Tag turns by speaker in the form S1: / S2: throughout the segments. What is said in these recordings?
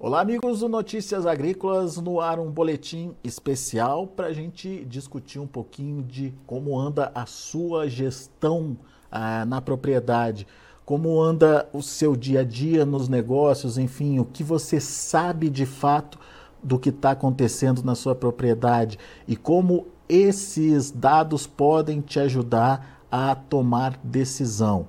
S1: Olá, amigos do Notícias Agrícolas, no ar um boletim especial para a gente discutir um pouquinho de como anda a sua gestão ah, na propriedade, como anda o seu dia a dia nos negócios, enfim, o que você sabe de fato do que está acontecendo na sua propriedade e como esses dados podem te ajudar a tomar decisão.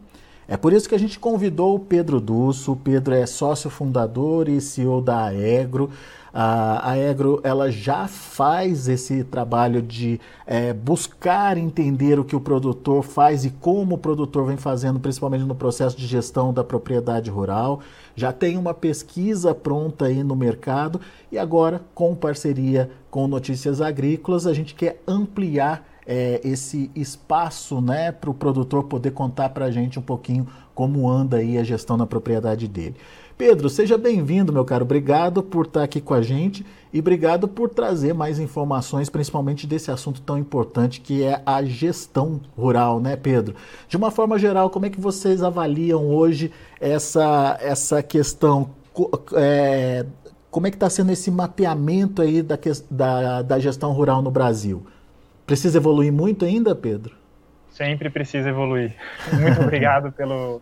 S1: É por isso que a gente convidou o Pedro Dusso. O Pedro é sócio fundador e CEO da Aegro. A Aegro ela já faz esse trabalho de é, buscar entender o que o produtor faz e como o produtor vem fazendo, principalmente no processo de gestão da propriedade rural. Já tem uma pesquisa pronta aí no mercado e agora, com parceria com Notícias Agrícolas, a gente quer ampliar é, esse espaço né, para o produtor poder contar para a gente um pouquinho como anda aí a gestão na propriedade dele. Pedro, seja bem-vindo, meu caro. Obrigado por estar aqui com a gente e obrigado por trazer mais informações, principalmente desse assunto tão importante que é a gestão rural, né, Pedro? De uma forma geral, como é que vocês avaliam hoje essa, essa questão? É, como é que está sendo esse mapeamento aí da, da, da gestão rural no Brasil? Precisa evoluir muito ainda, Pedro?
S2: Sempre precisa evoluir. Muito obrigado pelo,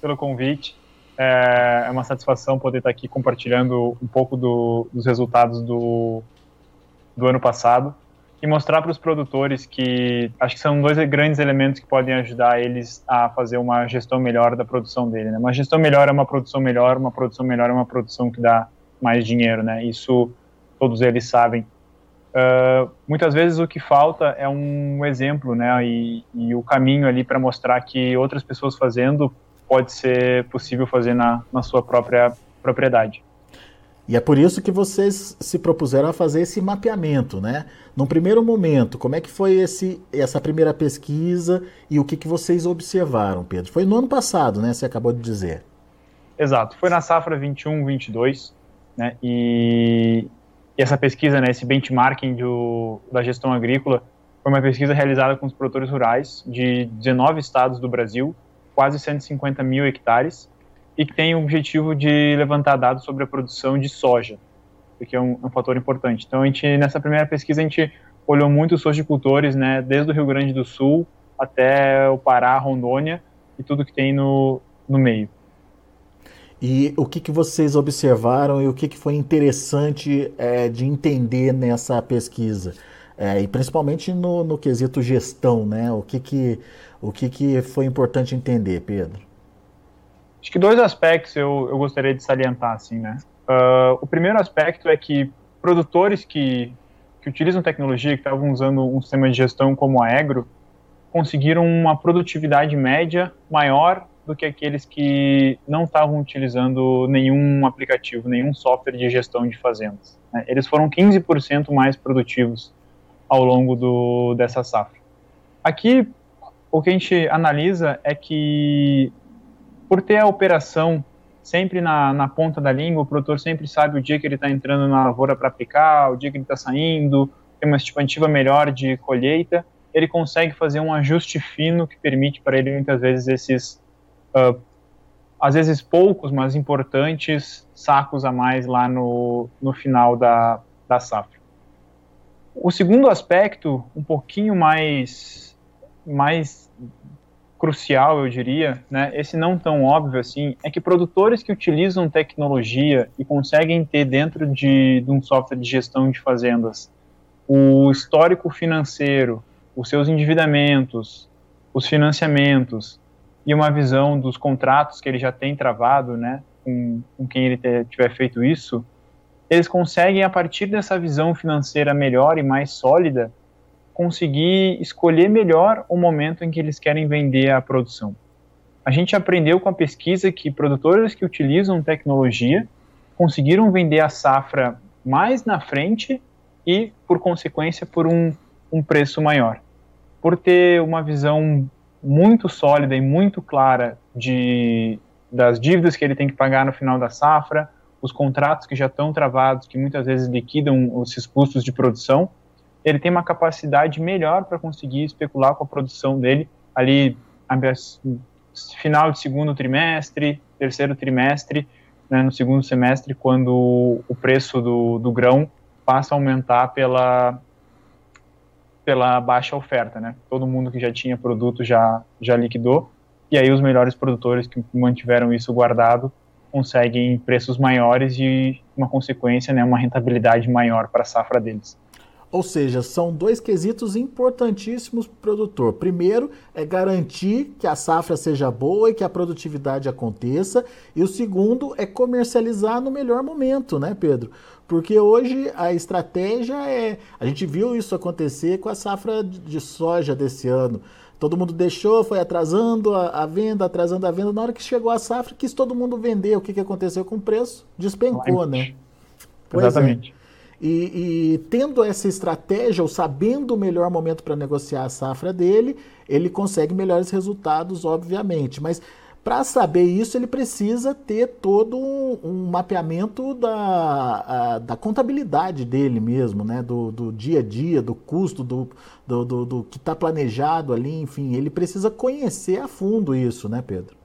S2: pelo convite. É, é uma satisfação poder estar aqui compartilhando um pouco do, dos resultados do, do ano passado e mostrar para os produtores que acho que são dois grandes elementos que podem ajudar eles a fazer uma gestão melhor da produção dele. Né? Uma gestão melhor é uma produção melhor, uma produção melhor é uma produção que dá mais dinheiro. Né? Isso todos eles sabem. Uh, muitas vezes o que falta é um exemplo, né, e, e o caminho ali para mostrar que outras pessoas fazendo pode ser possível fazer na, na sua própria propriedade.
S1: E é por isso que vocês se propuseram a fazer esse mapeamento, né? Num primeiro momento, como é que foi esse, essa primeira pesquisa e o que, que vocês observaram, Pedro? Foi no ano passado, né? Você acabou de dizer.
S2: Exato, foi na safra 21-22, né? E, e essa pesquisa, né, esse benchmarking do, da gestão agrícola, foi uma pesquisa realizada com os produtores rurais de 19 estados do Brasil, quase 150 mil hectares, e que tem o objetivo de levantar dados sobre a produção de soja, que é um, um fator importante. Então, a gente, nessa primeira pesquisa, a gente olhou muito os sojicultores, né, desde o Rio Grande do Sul até o Pará, Rondônia, e tudo que tem no, no meio.
S1: E o que, que vocês observaram e o que, que foi interessante é, de entender nessa pesquisa? É, e principalmente no, no quesito gestão, né? O que, que, o que, que foi importante entender, Pedro?
S2: Acho que dois aspectos eu, eu gostaria de salientar, assim, né? Uh, o primeiro aspecto é que produtores que, que utilizam tecnologia, que estavam usando um sistema de gestão como a Agro, conseguiram uma produtividade média maior do que aqueles que não estavam utilizando nenhum aplicativo, nenhum software de gestão de fazendas. Né? Eles foram 15% mais produtivos ao longo do, dessa safra. Aqui, o que a gente analisa é que, por ter a operação sempre na, na ponta da língua, o produtor sempre sabe o dia que ele está entrando na lavoura para aplicar, o dia que ele está saindo, tem uma estimativa melhor de colheita, ele consegue fazer um ajuste fino que permite para ele, muitas vezes, esses uh, às vezes poucos, mas importantes sacos a mais lá no, no final da, da safra. O segundo aspecto, um pouquinho mais, mais crucial, eu diria, né, esse não tão óbvio assim, é que produtores que utilizam tecnologia e conseguem ter dentro de, de um software de gestão de fazendas o histórico financeiro, os seus endividamentos, os financiamentos, e uma visão dos contratos que ele já tem travado, né, com, com quem ele tiver feito isso, eles conseguem, a partir dessa visão financeira melhor e mais sólida, conseguir escolher melhor o momento em que eles querem vender a produção. A gente aprendeu com a pesquisa que produtores que utilizam tecnologia conseguiram vender a safra mais na frente e, por consequência, por um, um preço maior. Por ter uma visão muito sólida e muito clara de, das dívidas que ele tem que pagar no final da safra, os contratos que já estão travados, que muitas vezes liquidam esses custos de produção, ele tem uma capacidade melhor para conseguir especular com a produção dele ali final de segundo trimestre, terceiro trimestre, né, no segundo semestre, quando o preço do, do grão passa a aumentar pela, pela baixa oferta, né? Todo mundo que já tinha produto já, já liquidou, e aí os melhores produtores que mantiveram isso guardado conseguem preços maiores e uma consequência, né, uma rentabilidade maior para a safra deles.
S1: Ou seja, são dois quesitos importantíssimos para o produtor. Primeiro é garantir que a safra seja boa e que a produtividade aconteça. E o segundo é comercializar no melhor momento, né, Pedro? Porque hoje a estratégia é. A gente viu isso acontecer com a safra de soja desse ano. Todo mundo deixou, foi atrasando a, a, venda, atrasando a venda. Na hora que chegou a safra, quis todo mundo vender. O que, que aconteceu com o preço? Despencou, né?
S2: Pois é. Exatamente.
S1: É. E, e, tendo essa estratégia, ou sabendo o melhor momento para negociar a safra dele, ele consegue melhores resultados, obviamente. Mas para saber isso, ele precisa ter todo um, um mapeamento da, a, da contabilidade dele mesmo, né? Do, do, dia a dia, do custo, do, do, do, do que está planejado ali, enfim. Ele precisa conhecer a fundo isso, né, Pedro?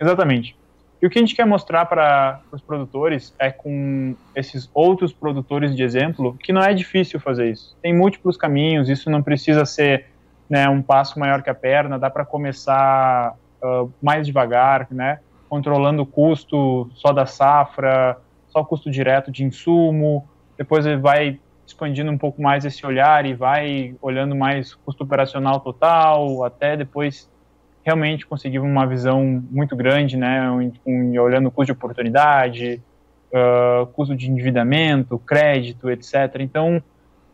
S2: Exatamente. E o que a gente quer mostrar para os produtores é com esses outros produtores de exemplo que não é difícil fazer isso. Tem múltiplos caminhos, isso não precisa ser né, um passo maior que a perna, dá para começar uh, mais devagar, né, controlando o custo só da safra, só o custo direto de insumo, depois ele vai expandindo um pouco mais esse olhar e vai olhando mais custo operacional total, até depois realmente conseguir uma visão muito grande, né, um, um, olhando o custo de oportunidade, uh, custo de endividamento, crédito, etc. Então,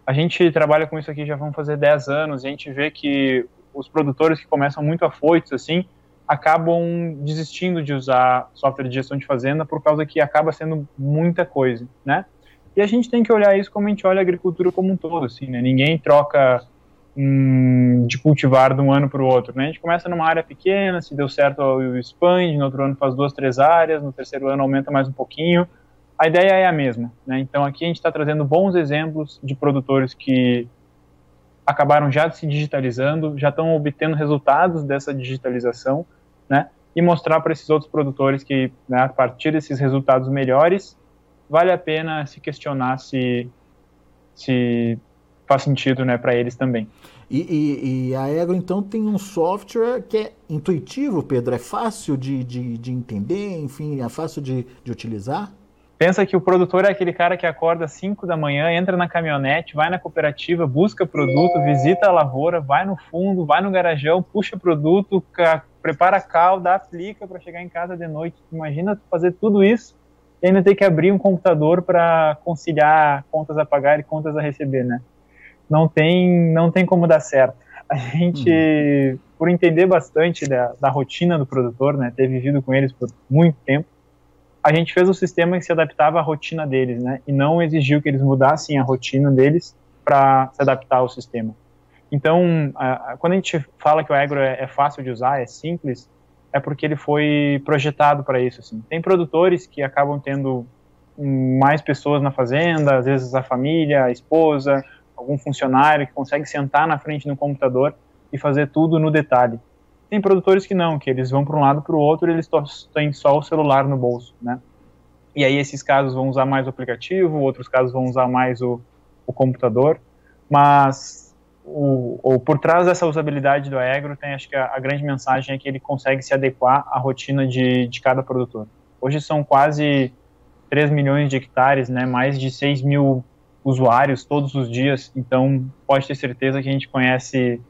S2: a gente trabalha com isso aqui já vão fazer 10 anos e a gente vê que os produtores que começam muito afoitos, assim, acabam desistindo de usar software de gestão de fazenda por causa que acaba sendo muita coisa, né? E a gente tem que olhar isso como a gente olha a agricultura como um todo, assim, né? Ninguém troca um, de cultivar de um ano para o outro. Né? A gente começa numa área pequena, se deu certo, expande, no outro ano faz duas, três áreas, no terceiro ano aumenta mais um pouquinho. A ideia é a mesma. Né? Então aqui a gente está trazendo bons exemplos de produtores que acabaram já se digitalizando, já estão obtendo resultados dessa digitalização, né? E mostrar para esses outros produtores que, né, a partir desses resultados melhores, vale a pena se questionar se, se faz sentido né, para eles também.
S1: E, e, e, a Ego, então, tem um software que é intuitivo, Pedro? É fácil de, de, de entender, enfim, é fácil de, de utilizar?
S2: Pensa que o produtor é aquele cara que acorda às 5 da manhã, entra na caminhonete, vai na cooperativa, busca produto, visita a lavoura, vai no fundo, vai no garajão, puxa produto, prepara calda, aplica para chegar em casa de noite. Imagina fazer tudo isso e ainda ter que abrir um computador para conciliar contas a pagar e contas a receber, né? Não tem, não tem como dar certo. A gente, uhum. por entender bastante da, da rotina do produtor, né, ter vivido com eles por muito tempo, a gente fez um sistema que se adaptava à rotina deles, né, e não exigiu que eles mudassem a rotina deles para se adaptar ao sistema. Então, a, a, quando a gente fala que o agro é, é, fácil de usar, é simples, é porque ele foi projetado para isso. Assim. Tem produtores que acabam tendo mais pessoas na fazenda, às vezes a família, a esposa, algum funcionário que consegue sentar na frente do computador e fazer tudo no detalhe. Tem produtores que não, que eles vão para um lado para o outro e eles têm só o celular no bolso, né? E aí esses casos vão usar mais o aplicativo, outros casos vão usar mais o, o computador, mas o, o, por trás dessa usabilidade do Aegro tem acho que a, a, grande mensagem é que ele consegue se adequar à rotina de, de cada produtor. Hoje são quase 3 milhões de hectares, né, mais de 6 mil usuários todos os dias, então pode ter certeza que a gente conhece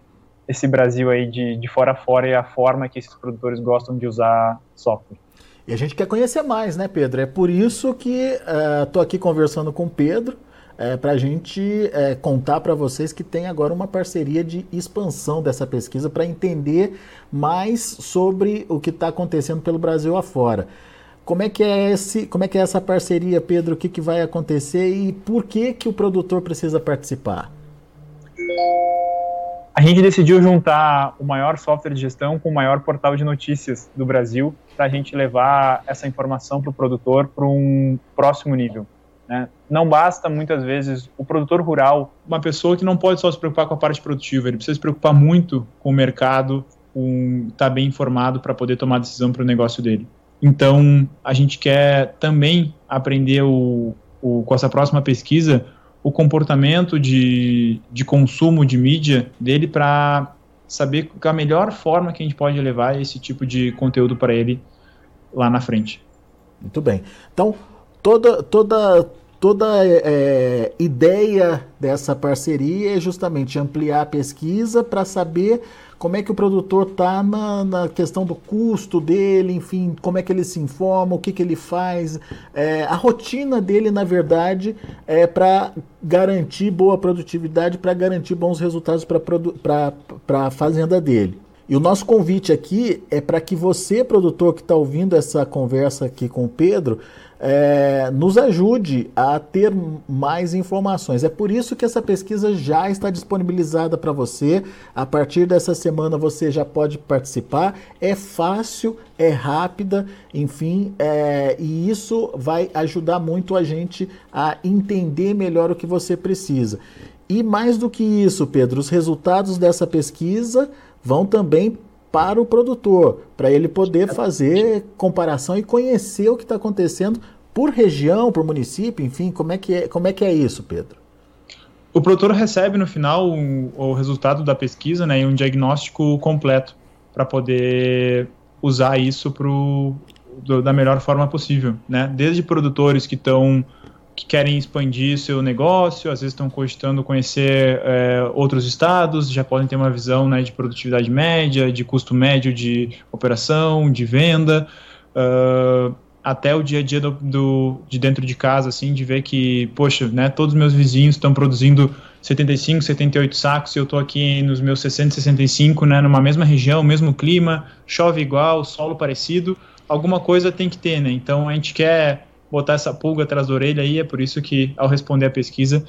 S2: esse Brasil aí de, de fora a fora e a forma que esses produtores gostam de usar software.
S1: E a gente quer conhecer mais, né, Pedro? É por isso que estou uh, aqui conversando com o Pedro, é, para a gente é, contar para vocês que tem agora uma parceria de expansão dessa pesquisa para entender mais sobre o que está acontecendo pelo Brasil afora. Como é que é esse, como é que é essa parceria, Pedro? O que, que vai acontecer e por que que o produtor precisa participar?
S2: A gente decidiu juntar o maior software de gestão com o maior portal de notícias do Brasil para a gente levar essa informação para o produtor para um próximo nível. Né? Não basta muitas vezes o produtor rural, uma pessoa que não pode só se preocupar com a parte produtiva, ele precisa se preocupar muito com o mercado, com estar tá bem informado para poder tomar decisão para o negócio dele. Então, a gente quer também aprender o, o, com essa próxima pesquisa o comportamento de, de consumo de mídia dele para saber a melhor forma que a gente pode levar esse tipo de conteúdo para ele lá na frente.
S1: Muito bem. Então, toda, toda, toda é, ideia dessa parceria é justamente ampliar a pesquisa para saber como é que o produtor está na, na, questão do custo dele, enfim, como é que ele se informa, o que, que ele faz. É, a rotina dele, na verdade, é para garantir boa produtividade, para garantir bons resultados para a fazenda dele. E o nosso convite aqui é para que você, produtor que está ouvindo essa conversa aqui com o Pedro, é, nos ajude a ter mais informações. É por isso que essa pesquisa já está disponibilizada para você. A partir dessa semana você já pode participar. É fácil, é rápida, enfim, é, e isso vai ajudar muito a gente a entender melhor o que você precisa. E mais do que isso, Pedro, os resultados dessa pesquisa vão também para o produtor, para ele poder fazer comparação e conhecer o que está acontecendo por região, por município, enfim, como é que é, como é, que é isso, Pedro?
S2: O produtor recebe no final o, o resultado da pesquisa né, e um diagnóstico completo para poder usar isso pro, do, da melhor forma possível. Né? Desde produtores que estão que querem expandir seu negócio, às vezes estão cogitando conhecer é, outros estados, já podem ter uma visão né, de produtividade média, de custo médio de operação, de venda, uh, até o dia a dia do, do, de dentro de casa, assim, de ver que, poxa, né, todos os meus vizinhos estão produzindo 75, 78 sacos e eu estou aqui nos meus 60, 65, né, numa mesma região, mesmo clima, chove igual, solo parecido, alguma coisa tem que ter, né, então a gente quer botar essa pulga atrás da orelha aí, é por isso que ao responder a pesquisa,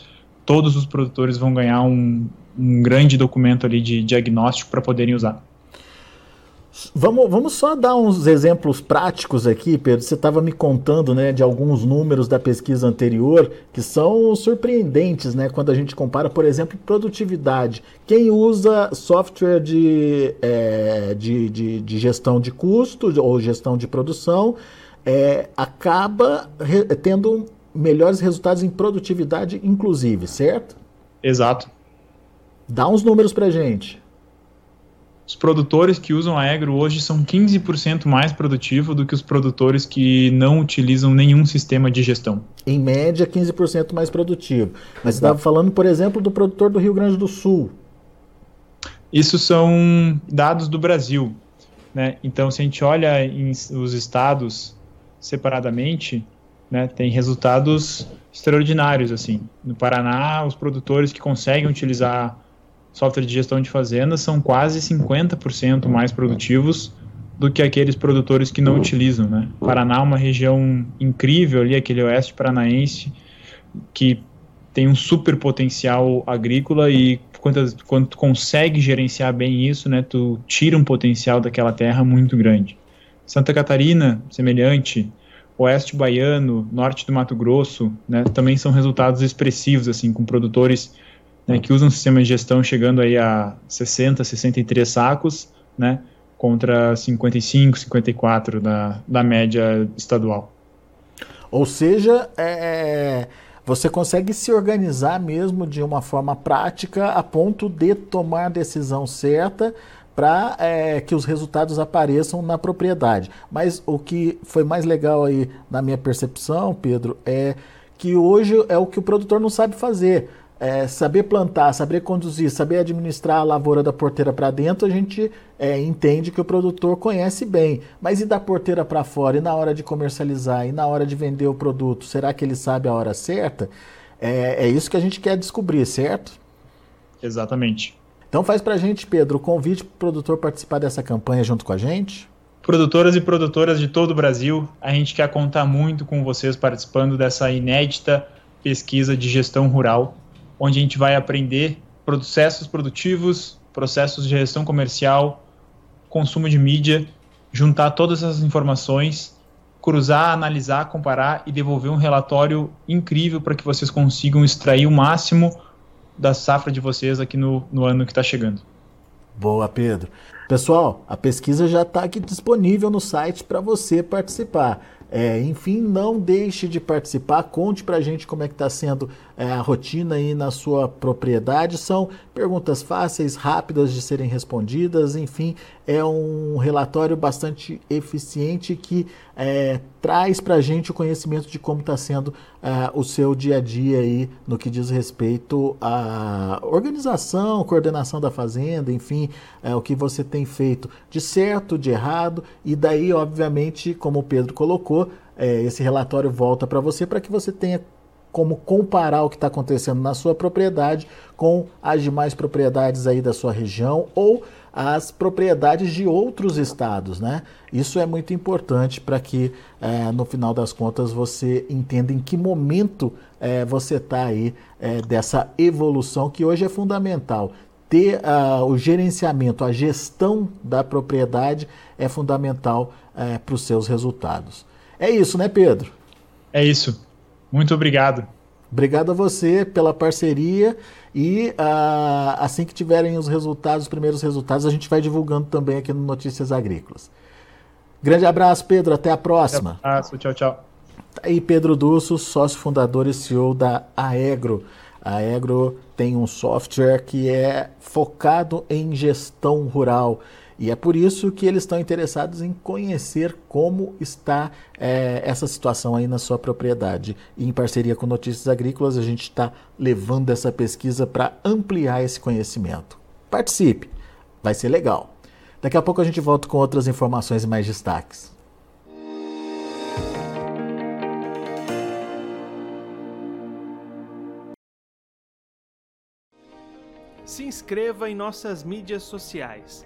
S2: todos os produtores vão ganhar um, um grande documento ali de diagnóstico para poderem usar.
S1: Vamos, vamos só dar uns exemplos práticos aqui, Pedro. Você estava me contando né, de alguns números da pesquisa anterior que são surpreendentes né, quando a gente compara, por exemplo, produtividade. Quem usa software de, é, de, de, de gestão de custo ou gestão de produção é, acaba tendo melhores resultados em produtividade, inclusive, certo?
S2: Exato.
S1: Dá uns números para gente.
S2: Os produtores que usam a agro hoje são 15% mais produtivos do que os produtores que não utilizam nenhum sistema de gestão.
S1: Em média, 15% mais produtivo. Mas você estava falando, por exemplo, do produtor do Rio Grande do Sul.
S2: Isso são dados do Brasil. Né? Então, se a gente olha em, os estados separadamente, né, tem resultados extraordinários. assim. No Paraná, os produtores que conseguem utilizar software de gestão de fazendas são quase 50% mais produtivos do que aqueles produtores que não utilizam. Né? Paraná é uma região incrível ali, aquele oeste paranaense, que tem um super potencial agrícola e quando, tu consegue gerenciar bem isso, né, tu tira um potencial daquela terra muito grande. Santa Catarina, semelhante, oeste baiano, norte do Mato Grosso, né, também são resultados expressivos, assim, com produtores né, que usam sistema de gestão chegando aí a 60, 63 sacos, né, contra 55, 54 da, da média estadual.
S1: Ou seja, é, você consegue se organizar mesmo de uma forma prática a ponto de tomar a decisão certa para é, que os resultados apareçam na propriedade. Mas o que foi mais legal aí na minha percepção, Pedro, é que hoje é o que o produtor não sabe fazer. É, saber plantar, saber conduzir, saber administrar a lavoura da porteira para dentro, a gente é, entende que o produtor conhece bem. Mas e da porteira para fora? E na hora de comercializar? E na hora de vender o produto? Será que ele sabe a hora certa? É, é isso que a gente quer descobrir, certo?
S2: Exatamente.
S1: Então faz para a gente, Pedro, o convite para o produtor participar dessa campanha junto com a gente.
S2: Produtoras e produtoras de todo o Brasil, a gente quer contar muito com vocês participando dessa inédita pesquisa de gestão rural, onde a gente vai aprender processos produtivos, processos de gestão comercial, consumo de mídia, juntar todas essas informações, cruzar, analisar, comparar e devolver um relatório incrível para que vocês consigam extrair o máximo da safra de vocês aqui no, no ano que está chegando.
S1: Boa, Pedro. Pessoal, a pesquisa já está aqui disponível no site para você participar. É, enfim, não deixe de participar, conte para a gente como é que está sendo é, a rotina aí na sua propriedade. São perguntas fáceis, rápidas de serem respondidas, enfim, é um relatório bastante eficiente que é, traz para a gente o conhecimento de como está sendo é, o seu dia a dia aí no que diz respeito à organização, coordenação da fazenda, enfim, é, o que você tem feito de certo, de errado, e daí, obviamente, como o Pedro colocou, é, esse relatório volta para você para que você tenha como comparar o que está acontecendo na sua propriedade com as demais propriedades aí da sua região ou as propriedades de outros estados, né? Isso é muito importante para que é, no final das contas você entenda em que momento é, você está aí é, dessa evolução que hoje é fundamental. Ter uh, o gerenciamento, a gestão da propriedade é fundamental é, para os seus resultados. É isso, né, Pedro?
S2: É isso. Muito obrigado.
S1: Obrigado a você pela parceria e uh, assim que tiverem os resultados, os primeiros resultados, a gente vai divulgando também aqui no Notícias Agrícolas. Grande abraço, Pedro. Até a próxima.
S2: Um abraço. Tchau, tchau.
S1: Aí Pedro Dusso, sócio fundador e CEO da Aegro. A Aegro tem um software que é focado em gestão rural. E é por isso que eles estão interessados em conhecer como está é, essa situação aí na sua propriedade. E em parceria com Notícias Agrícolas, a gente está levando essa pesquisa para ampliar esse conhecimento. Participe, vai ser legal. Daqui a pouco a gente volta com outras informações e mais destaques.
S3: Se inscreva em nossas mídias sociais